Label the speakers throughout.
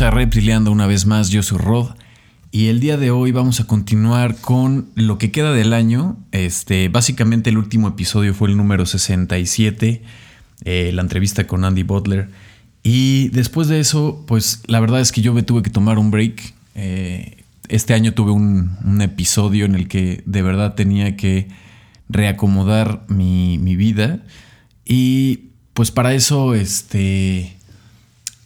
Speaker 1: A una vez más, yo soy Rod y el día de hoy vamos a continuar con lo que queda del año. Este, básicamente el último episodio fue el número 67, eh, la entrevista con Andy Butler. Y después de eso, pues la verdad es que yo me tuve que tomar un break. Eh, este año tuve un, un, episodio en el que de verdad tenía que reacomodar mi, mi vida. Y pues para eso, este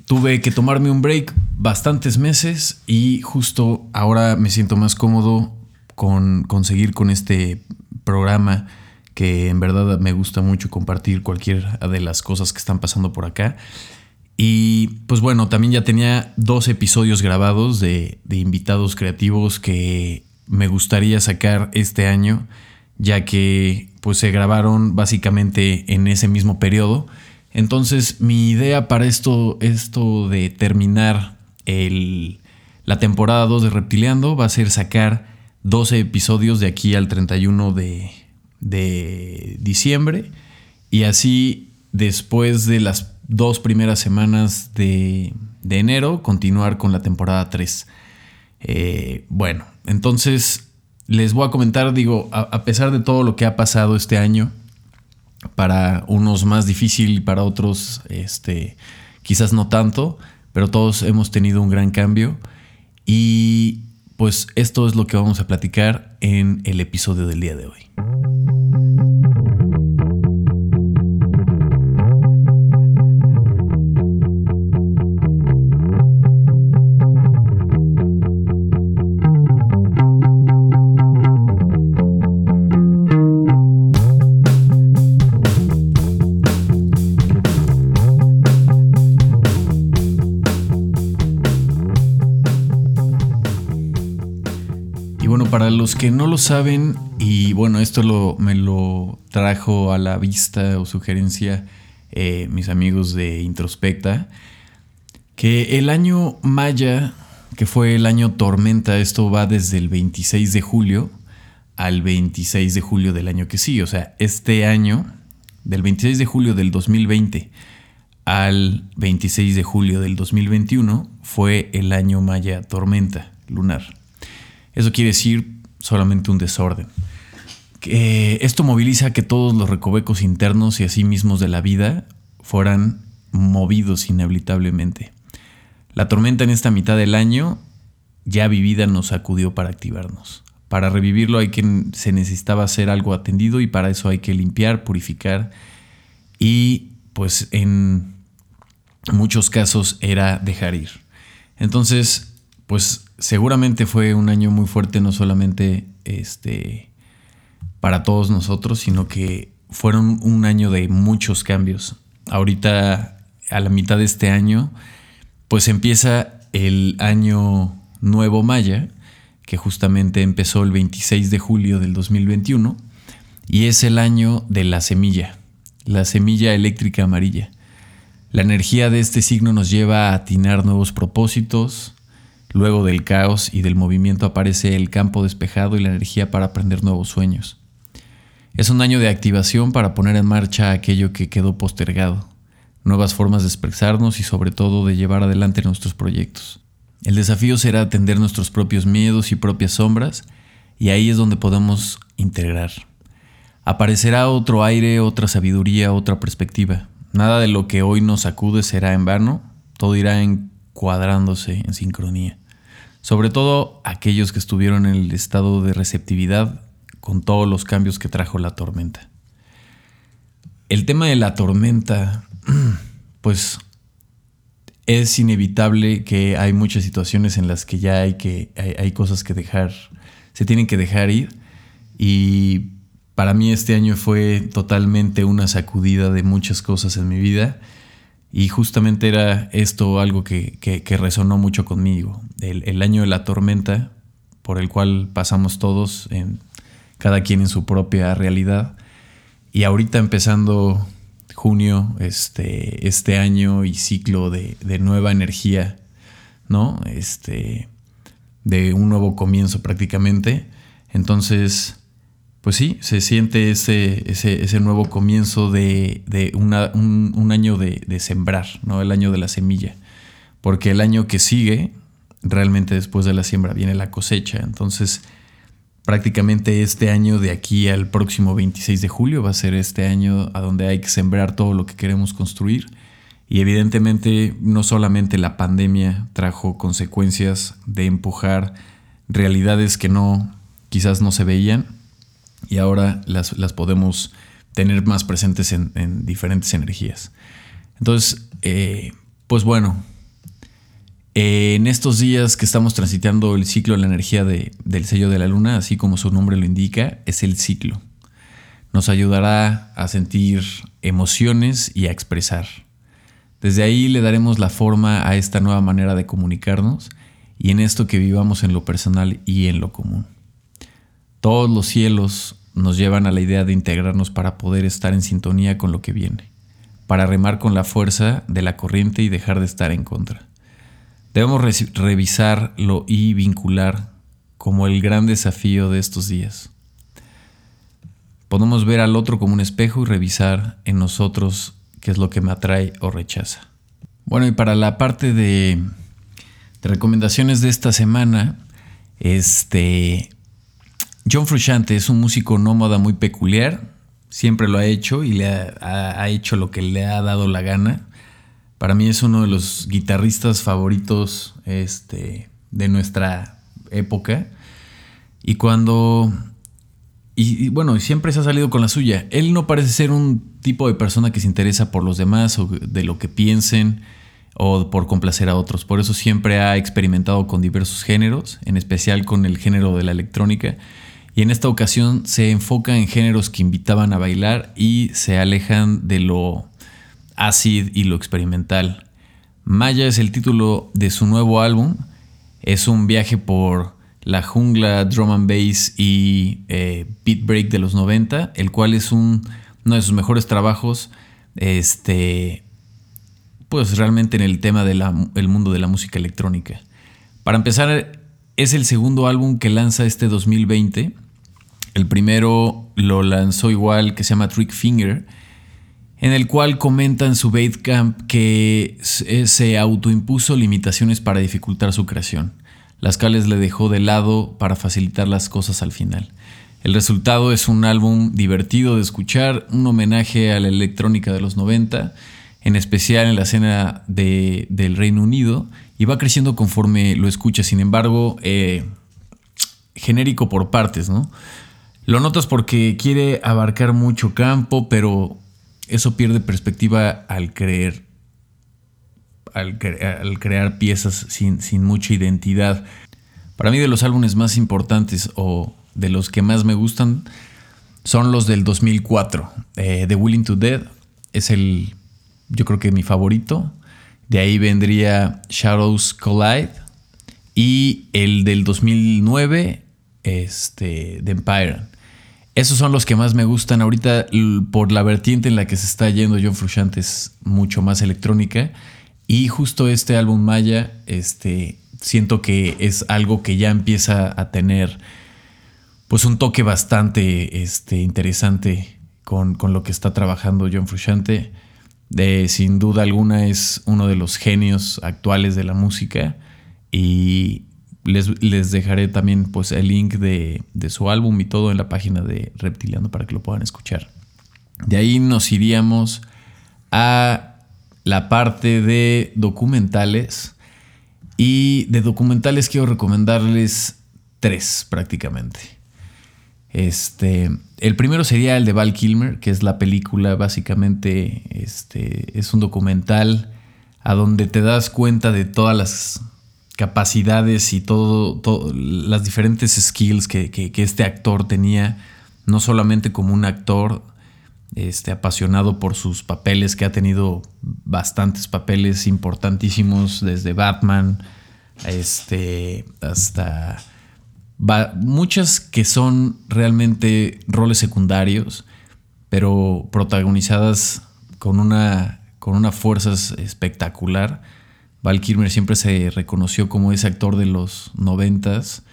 Speaker 1: Tuve que tomarme un break bastantes meses y justo ahora me siento más cómodo con conseguir con este programa que en verdad me gusta mucho compartir cualquier de las cosas que están pasando por acá. Y pues bueno, también ya tenía dos episodios grabados de, de invitados creativos que me gustaría sacar este año, ya que pues se grabaron básicamente en ese mismo periodo entonces, mi idea para esto, esto de terminar la temporada 2 de Reptileando va a ser sacar 12 episodios de aquí al 31 de, de diciembre. Y así, después de las dos primeras semanas de, enero, continuar con la temporada 3. Eh, bueno, entonces les voy a comentar, digo, a pesar de todo lo que ha pasado este año, para unos más difícil, para otros este, quizás no tanto, pero todos hemos tenido un gran cambio y pues esto es lo que vamos a platicar en el episodio del día de hoy. Para los que no lo saben, y bueno, esto me lo trajo a la vista o sugerencia eh, mis amigos de Introspecta, que el año Maya, que fue el año tormenta, esto va desde el 26 de julio al 26 de julio del año que sigue, o sea, este año, del 26 de julio del 2020 al 26 de julio del 2021, fue el año Maya tormenta lunar. Eso quiere decir solamente un desorden. esto moviliza que todos los recovecos internos y así mismos de la vida fueran movidos inevitablemente. La tormenta en esta mitad del año ya vivida nos sacudió para activarnos. Para revivirlo hay que se necesitaba hacer algo atendido y para eso hay que limpiar, purificar y pues en muchos casos era dejar ir. Entonces, pues seguramente fue un año muy fuerte, no solamente este, para todos nosotros, sino que fueron un año de muchos cambios. Ahorita, a la mitad de este año, pues empieza el año nuevo maya, que justamente empezó el 26 de julio del 2021, y es el año de la semilla, la semilla eléctrica amarilla. La energía de este signo nos lleva a atinar nuevos propósitos, Luego del caos y del movimiento aparece el campo despejado y la energía para aprender nuevos sueños. Es un año de activación para poner en marcha aquello que quedó postergado, nuevas formas de expresarnos y sobre todo de llevar adelante nuestros proyectos. El desafío será atender nuestros propios miedos y propias sombras y ahí es donde podemos integrar. Aparecerá otro aire, otra sabiduría, otra perspectiva. Nada de lo que hoy nos acude será en vano, todo irá encuadrándose en sincronía sobre todo aquellos que estuvieron en el estado de receptividad con todos los cambios que trajo la tormenta. El tema de la tormenta, pues es inevitable que hay muchas situaciones en las que ya hay que hay, cosas que dejar, se tienen que dejar ir y para mí este año fue totalmente una sacudida de muchas cosas en mi vida y justamente era esto algo que, resonó mucho conmigo. El, año de la tormenta, por el cual pasamos todos, en, cada quien en su propia realidad. Y ahorita empezando junio, este, este año y ciclo de, de nueva energía, ¿no? Este, de un nuevo comienzo prácticamente. Entonces, pues sí, se siente ese, ese, nuevo comienzo de, un, año de, sembrar, ¿no? El año de la semilla. porque el año que sigue, realmente después de la siembra, viene la cosecha. Entonces, prácticamente este año de aquí al próximo 26 de julio va a ser este año a donde hay que sembrar todo lo que queremos construir. Y evidentemente no solamente la pandemia trajo consecuencias de empujar realidades que no quizás no se veían y ahora las, podemos tener más presentes en, diferentes energías. Entonces, eh, pues bueno, eh, en estos días que estamos transitando el ciclo de la energía del sello de la luna, así como su nombre lo indica, es el ciclo. Nos ayudará a sentir emociones y a expresar. Desde ahí le daremos la forma a esta nueva manera de comunicarnos y en esto que vivamos en lo personal y en lo común. Todos los cielos nos llevan a la idea de integrarnos para poder estar en sintonía con lo que viene, para remar con la fuerza de la corriente y dejar de estar en contra. Debemos revisarlo y vincular como el gran desafío de estos días. Podemos ver al otro como un espejo y revisar en nosotros qué es lo que me atrae o rechaza. Bueno, y para la parte de, recomendaciones de esta semana, este John Frusciante es un músico nómada muy peculiar, siempre lo ha hecho y le ha hecho lo que le ha dado la gana. Para mí es uno de los guitarristas favoritos este, de nuestra época. Y cuando... Y, bueno, siempre se ha salido con la suya. Él no parece ser un tipo de persona que se interesa por los demás o de lo que piensen o por complacer a otros. Por eso siempre ha experimentado con diversos géneros, en especial con el género de la electrónica. Y en esta ocasión se enfoca en géneros que invitaban a bailar y se alejan de lo acid y lo experimental. Maya es el título de su nuevo álbum. Es un viaje por la jungla, drum and bass y eh, beat break de los 90, el cual es un, uno de sus mejores trabajos. Este, pues realmente en el tema del mundo de la música electrónica. Para empezar, es el segundo álbum que lanza este 2020. El primero lo lanzó igual, que se llama Trick Finger en el cual comenta en su Camp que eh, se autoimpuso limitaciones para dificultar su creación, las cuales le dejó de lado para facilitar las cosas al final. El resultado es un álbum divertido de escuchar, un homenaje a la electrónica de los 90, en especial en la escena del Reino Unido, y va creciendo conforme lo escucha, sin embargo, eh, genérico por partes, ¿no? Lo notas porque quiere abarcar mucho campo, pero eso pierde perspectiva al creer, al, crear piezas sin, mucha identidad. Para mí de los álbumes más importantes o de los que más me gustan son los del 2004. Eh, The Willing to Dead es el, yo creo que mi favorito. De ahí vendría Shadows Collide. Y el del 2009, este, The Empire. Esos son los que más me gustan. Ahorita por la vertiente en la que se está yendo John Frusciante es mucho más electrónica. Y justo este álbum Maya este siento que es algo que ya empieza a tener pues un toque bastante este, interesante con, lo que está trabajando John Frusciante. De, sin duda alguna es uno de los genios actuales de la música. Y les, dejaré también pues, el link de, su álbum y todo en la página de Reptiliano para que lo puedan escuchar. De ahí nos iríamos a la parte de documentales. Y de documentales quiero recomendarles tres prácticamente. Este, el primero sería el de Val Kilmer, que es la película, básicamente este, es un documental a donde te das cuenta de todas las capacidades y todo, las diferentes skills que, este actor tenía, no solamente como un actor este, apasionado por sus papeles, que ha tenido bastantes papeles importantísimos, desde Batman este, hasta muchas que son realmente roles secundarios, pero protagonizadas con una, con una fuerza espectacular Val Kilmer siempre se reconoció como ese actor de los noventas,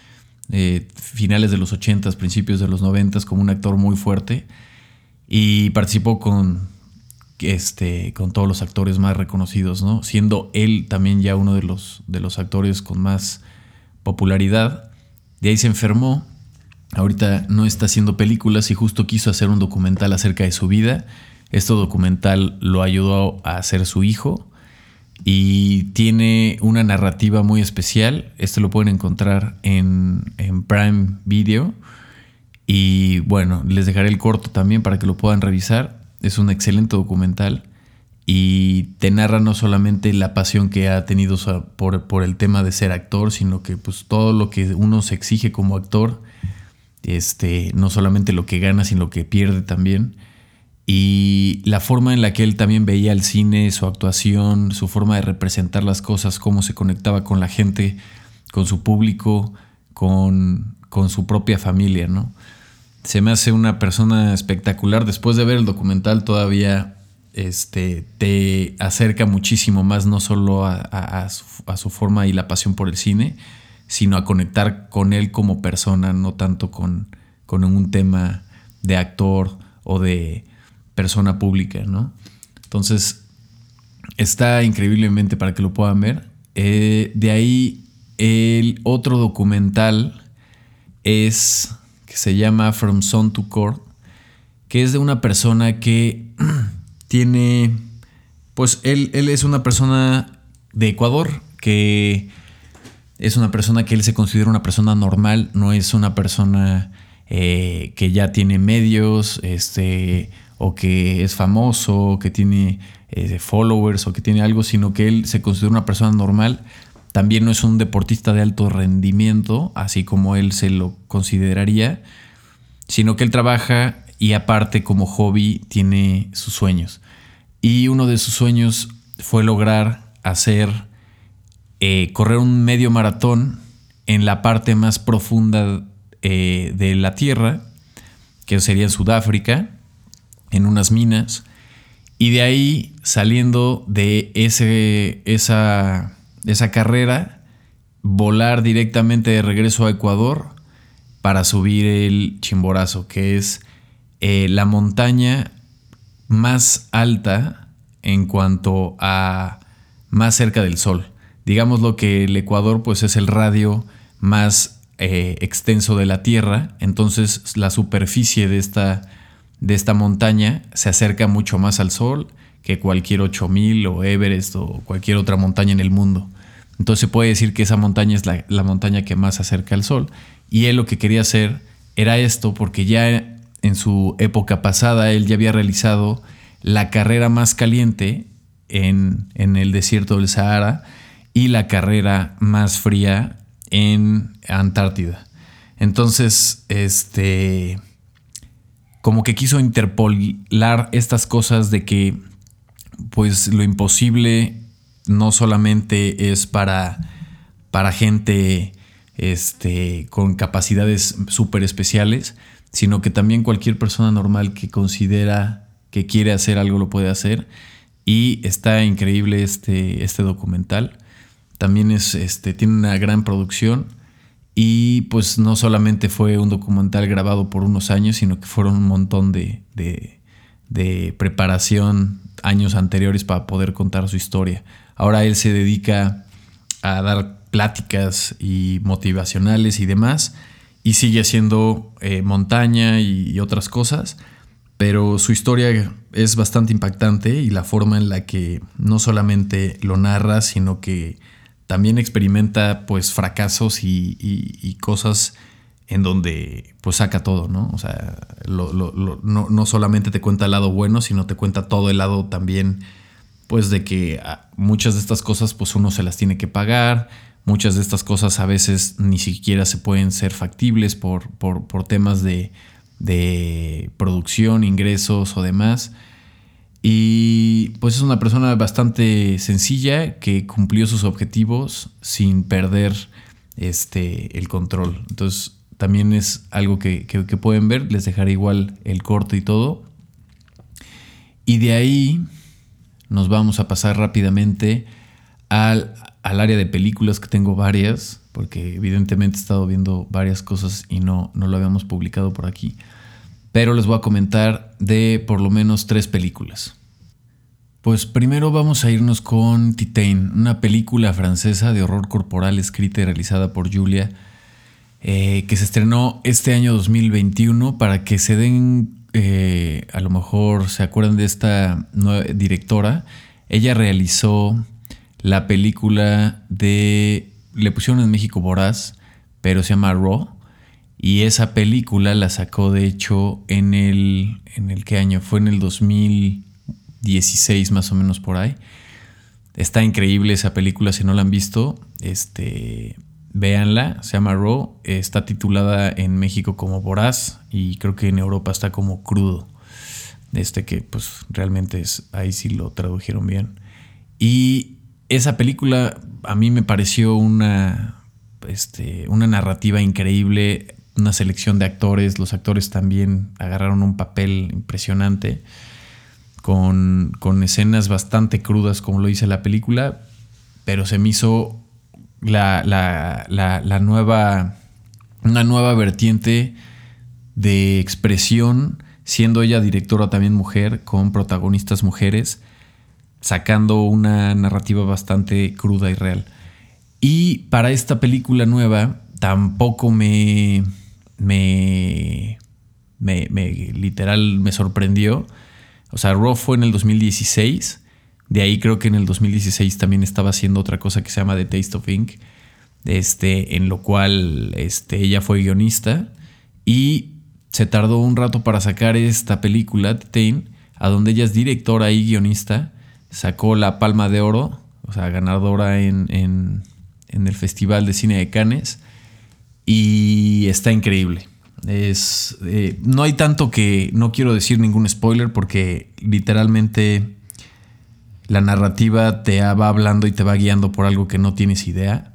Speaker 1: eh, finales de los ochentas, principios de los noventas, como un actor muy fuerte. Y participó con este, con todos los actores más reconocidos, ¿no? Siendo él también ya uno de los, de los actores con más popularidad. De ahí se enfermó. Ahorita no está haciendo películas y justo quiso hacer un documental acerca de su vida. Este documental lo ayudó a hacer su hijo y tiene una narrativa muy especial. Este lo pueden encontrar en, en Prime Video. Y bueno, les dejaré el corto también para que lo puedan revisar. Es un excelente documental y te narra no solamente la pasión que ha tenido por, por, el tema de ser actor, sino que pues todo lo que uno se exige como actor, este, no solamente lo que gana, sino lo que pierde también. Y la forma en la que él también veía el cine, su actuación, su forma de representar las cosas, cómo se conectaba con la gente, con su público, con, con su propia familia, ¿no? Se me hace una persona espectacular. Después de ver el documental todavía este, te acerca muchísimo más, no solo a, su, forma y la pasión por el cine, sino a conectar con él como persona, no tanto con, con un tema de actor o de persona pública, ¿no? Entonces, está increíblemente para que lo puedan ver. Eh, de ahí, el otro documental es que se llama From Son to Court, que es de una persona que tiene, pues él, él es una persona de Ecuador que es una persona que él se considera una persona normal, no es una persona eh, que ya tiene medios, este, o que es famoso, que tiene eh, followers, o que tiene algo, sino que él se considera una persona normal. También no es un deportista de alto rendimiento, así como él se lo consideraría, sino que él trabaja y aparte como hobby tiene sus sueños. Y uno de sus sueños fue lograr hacer, eh, correr un medio maratón en la parte más profunda eh, de la Tierra, que sería en Sudáfrica, en unas minas. Y de ahí, saliendo de ese, esa, esa carrera, volar directamente de regreso a Ecuador para subir el Chimborazo, que es eh, la montaña más alta en cuanto a más cerca del Sol. Digamos lo que el Ecuador pues es el radio más eh, extenso de la Tierra, entonces la superficie de esta, de esta montaña se acerca mucho más al Sol que cualquier 8000 o Everest o cualquier otra montaña en el mundo. Entonces se puede decir que esa montaña es la, la montaña que más se acerca al Sol. Y él lo que quería hacer era esto porque ya en su época pasada él ya había realizado la carrera más caliente en, el desierto del Sahara y la carrera más fría en Antártida. Entonces, este, como que quiso interpolar estas cosas de que, pues, lo imposible no solamente es para, para gente este, con capacidades súper especiales, sino que también cualquier persona normal que considera que quiere hacer algo lo puede hacer. Y está increíble este, este documental. También es, este, tiene una gran producción. Y pues no solamente fue un documental grabado por unos años, sino que fueron un montón de, de preparación años anteriores para poder contar su historia. Ahora él se dedica a dar pláticas y motivacionales y demás y sigue haciendo eh, montaña y, otras cosas, pero su historia es bastante impactante y la forma en la que no solamente lo narra, sino que también experimenta pues fracasos y, cosas en donde pues saca todo, ¿no? O sea, no, no, solamente te cuenta el lado bueno, sino te cuenta todo el lado también pues de que ah, muchas de estas cosas pues uno se las tiene que pagar, Muchas de estas cosas a veces ni siquiera se pueden ser factibles por, por, temas de, de, producción, ingresos o demás. Y pues es una persona bastante sencilla que cumplió sus objetivos sin perder este, el control. Entonces también es algo que, que, pueden ver. Les dejaré igual el corte y todo. Y de ahí nos vamos a pasar rápidamente al, al área de películas, que tengo varias, porque evidentemente he estado viendo varias cosas y no, no lo habíamos publicado por aquí. Pero les voy a comentar de por lo menos tres películas. Pues primero vamos a irnos con Titain, una película francesa de horror corporal escrita y realizada por Julia, eh, que se estrenó este año 2021 para que se den, eh, a lo mejor se acuerdan de esta nueva directora. Ella realizó la película de, le pusieron en México Voraz, pero se llama Raw. Y esa película la sacó de hecho en el, ¿en el qué año? Fue en el 2000 16 más o menos por ahí. Está increíble esa película, si no la han visto, este, véanla, se llama Raw, está titulada en México como Voraz y creo que en Europa está como Crudo. Este que pues realmente es, ahí sí lo tradujeron bien. Y esa película a mí me pareció una, este, una narrativa increíble, una selección de actores, los actores también agarraron un papel impresionante con, escenas bastante crudas, como lo dice la película, pero se me hizo la, la, nueva, una nueva vertiente de expresión, siendo ella directora también mujer, con protagonistas mujeres, sacando una narrativa bastante cruda y real. Y para esta película nueva, tampoco me, me, me, literal me sorprendió o sea, Raw fue en el 2016. De ahí creo que en el 2016 también estaba haciendo otra cosa que se llama The Taste of Ink. Este, en lo cual este, ella fue guionista. Y se tardó un rato para sacar esta película, Tain, a donde ella es directora y guionista. Sacó la Palma de Oro, o sea, ganadora en, en, en el Festival de Cine de Cannes. Y está increíble. Es, eh, no hay tanto que no quiero decir ningún spoiler porque literalmente la narrativa te va hablando y te va guiando por algo que no tienes idea.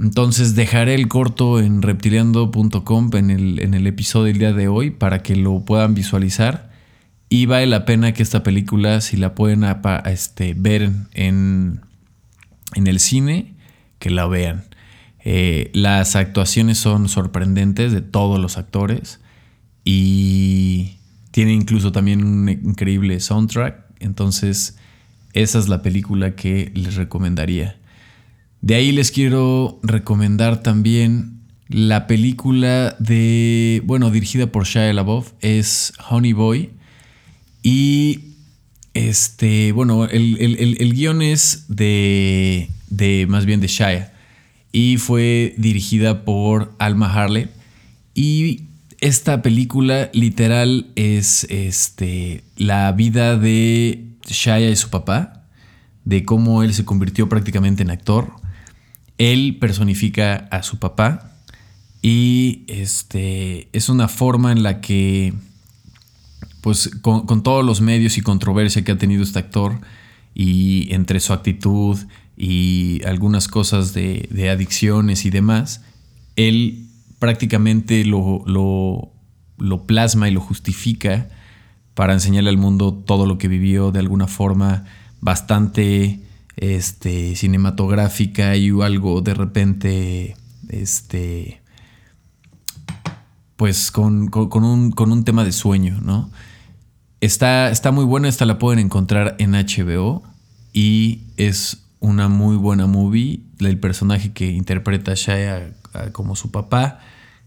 Speaker 1: Entonces dejaré el corto en reptiliando.com en el, en el episodio del día de hoy para que lo puedan visualizar. Y vale la pena que esta película, si la pueden este, ver en, en el cine, que la vean. Eh, las actuaciones son sorprendentes de todos los actores y tiene incluso también un increíble soundtrack. Entonces, esa es la película que les recomendaría. De ahí les quiero recomendar también la película de, bueno, dirigida por Shia LaBeouf, es Honey Boy. Y este, bueno, el, guion es de, de, más bien de Shia y fue dirigida por Alma Harley. Y esta película literal es este, la vida de Shia y su papá, de cómo él se convirtió prácticamente en actor. Él personifica a su papá y este, es una forma en la que, pues con, con todos los medios y controversia que ha tenido este actor y entre su actitud y algunas cosas de, adicciones y demás, él prácticamente lo, lo, plasma y lo justifica para enseñarle al mundo todo lo que vivió de alguna forma bastante este, cinematográfica y algo de repente, este, pues con, un, con un tema de sueño, ¿no? Está, está muy buena, esta la pueden encontrar en HBO y es una muy buena movie. El personaje que interpreta a Shia como su papá.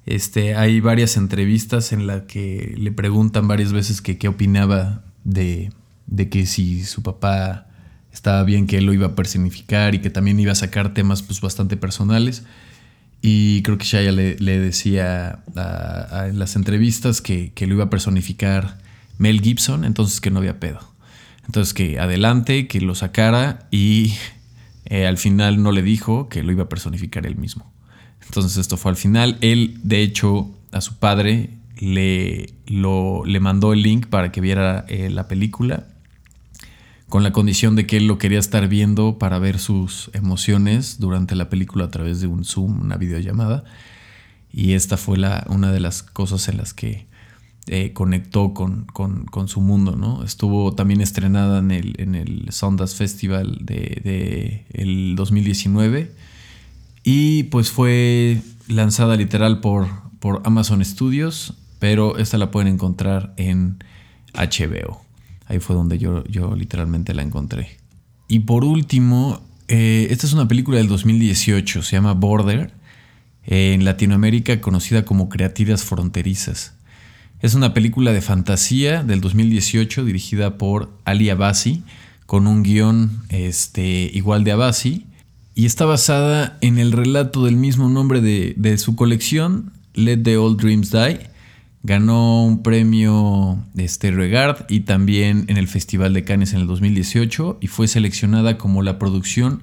Speaker 1: Este, hay varias entrevistas en las que le preguntan varias veces que qué opinaba de, de, que si su papá estaba bien que él lo iba a personificar y que también iba a sacar temas pues, bastante personales. Y creo que Shia le, decía en las entrevistas que, que lo iba a personificar Mel Gibson, entonces que no había pedo. Entonces que adelante, que lo sacara y eh, al final no le dijo que lo iba a personificar él mismo. Entonces esto fue al final. Él, de hecho, a su padre le, le mandó el link para que viera eh, la película, con la condición de que él lo quería estar viendo para ver sus emociones durante la película a través de un Zoom, una videollamada. Y esta fue la, una de las cosas en las que eh, conectó con, su mundo, ¿no? Estuvo también estrenada en el, en el Sundance Festival de, el 2019 y pues fue lanzada literal por, por Amazon Studios, pero esta la pueden encontrar en HBO. Ahí fue donde yo, yo literalmente la encontré. Y por último, eh, esta es una película del 2018, se llama Border, en Latinoamérica conocida como Creatidas Fronterizas. Es una película de fantasía del 2018 dirigida por Ali Abasi, con un guion este, igual de Abasi, y está basada en el relato del mismo nombre de, de su colección, Let the Old Dreams Die, Ganó un premio este, Regard y también en el Festival de Cannes en el 2018 y fue seleccionada como la producción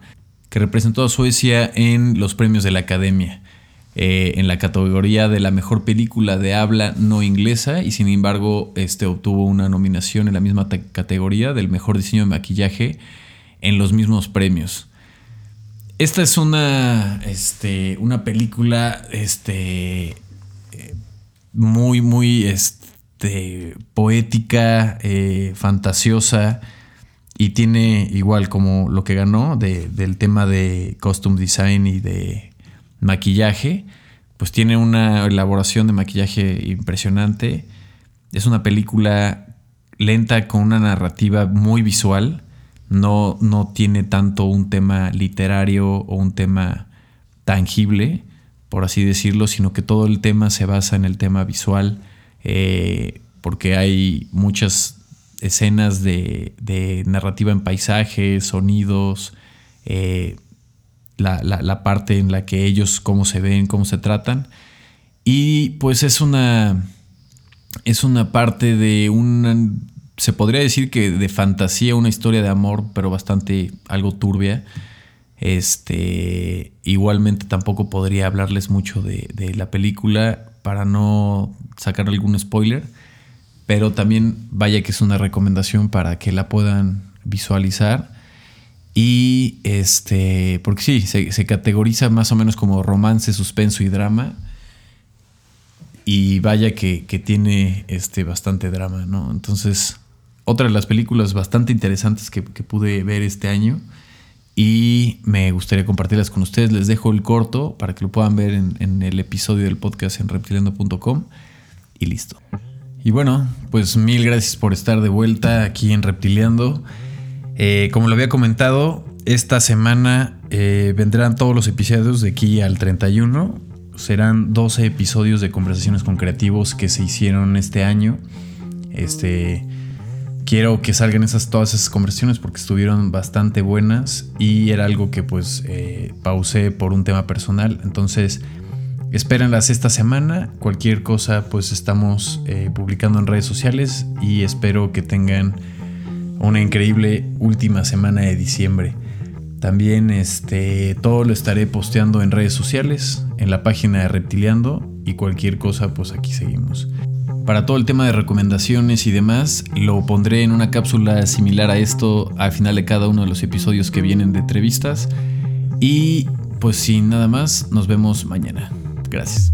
Speaker 1: que representó a Suecia en los premios de la Academia, eh, en la categoría de la mejor película de habla no inglesa y sin embargo este, obtuvo una nominación en la misma categoría del mejor diseño de maquillaje en los mismos premios. Esta es una, este, una película este, muy, muy este, poética, eh, fantasiosa y tiene igual como lo que ganó del tema de costume design y de maquillaje, pues tiene una elaboración de maquillaje impresionante. Es una película lenta con una narrativa muy visual. No, no tiene tanto un tema literario o un tema tangible por así decirlo, sino que todo el tema se basa en el tema visual, eh, porque hay muchas escenas de, narrativa en paisajes, sonidos, eh, la, parte en la que ellos, cómo se ven, cómo se tratan. Y pues es una, es una parte de una, se podría decir que de fantasía, una historia de amor, pero bastante algo turbia. Este, igualmente tampoco podría hablarles mucho de, la película para no sacar algún spoiler, pero también vaya que es una recomendación para que la puedan visualizar. Y este, porque sí, se, categoriza más o menos como romance, suspenso y drama. Y vaya que, tiene este bastante drama, ¿no? Entonces, otra de las películas bastante interesantes que pude ver este año y me gustaría compartirlas con ustedes. Les dejo el corto para que lo puedan ver en, el episodio del podcast en reptiliando.com y listo. Y bueno, pues mil gracias por estar de vuelta aquí en Reptiliando. Eh, como lo había comentado, esta semana eh, vendrán todos los episodios de aquí al 31. Serán 12 episodios de conversaciones con creativos que se hicieron este año. Este quiero que salgan esas, todas esas conversaciones porque estuvieron bastante buenas y era algo que pues eh, pausé por un tema personal. Entonces, espérenlas esta semana. Cualquier cosa pues estamos publicando en redes sociales y espero que tengan una increíble última semana de diciembre. También este, todo lo estaré posteando en redes sociales, en la página de Reptiliando y cualquier cosa pues aquí seguimos. Para todo el tema de recomendaciones y demás, lo pondré en una cápsula similar a esto al final de cada uno de los episodios que vienen de entrevistas. Y pues sin nada más, nos vemos mañana. Gracias.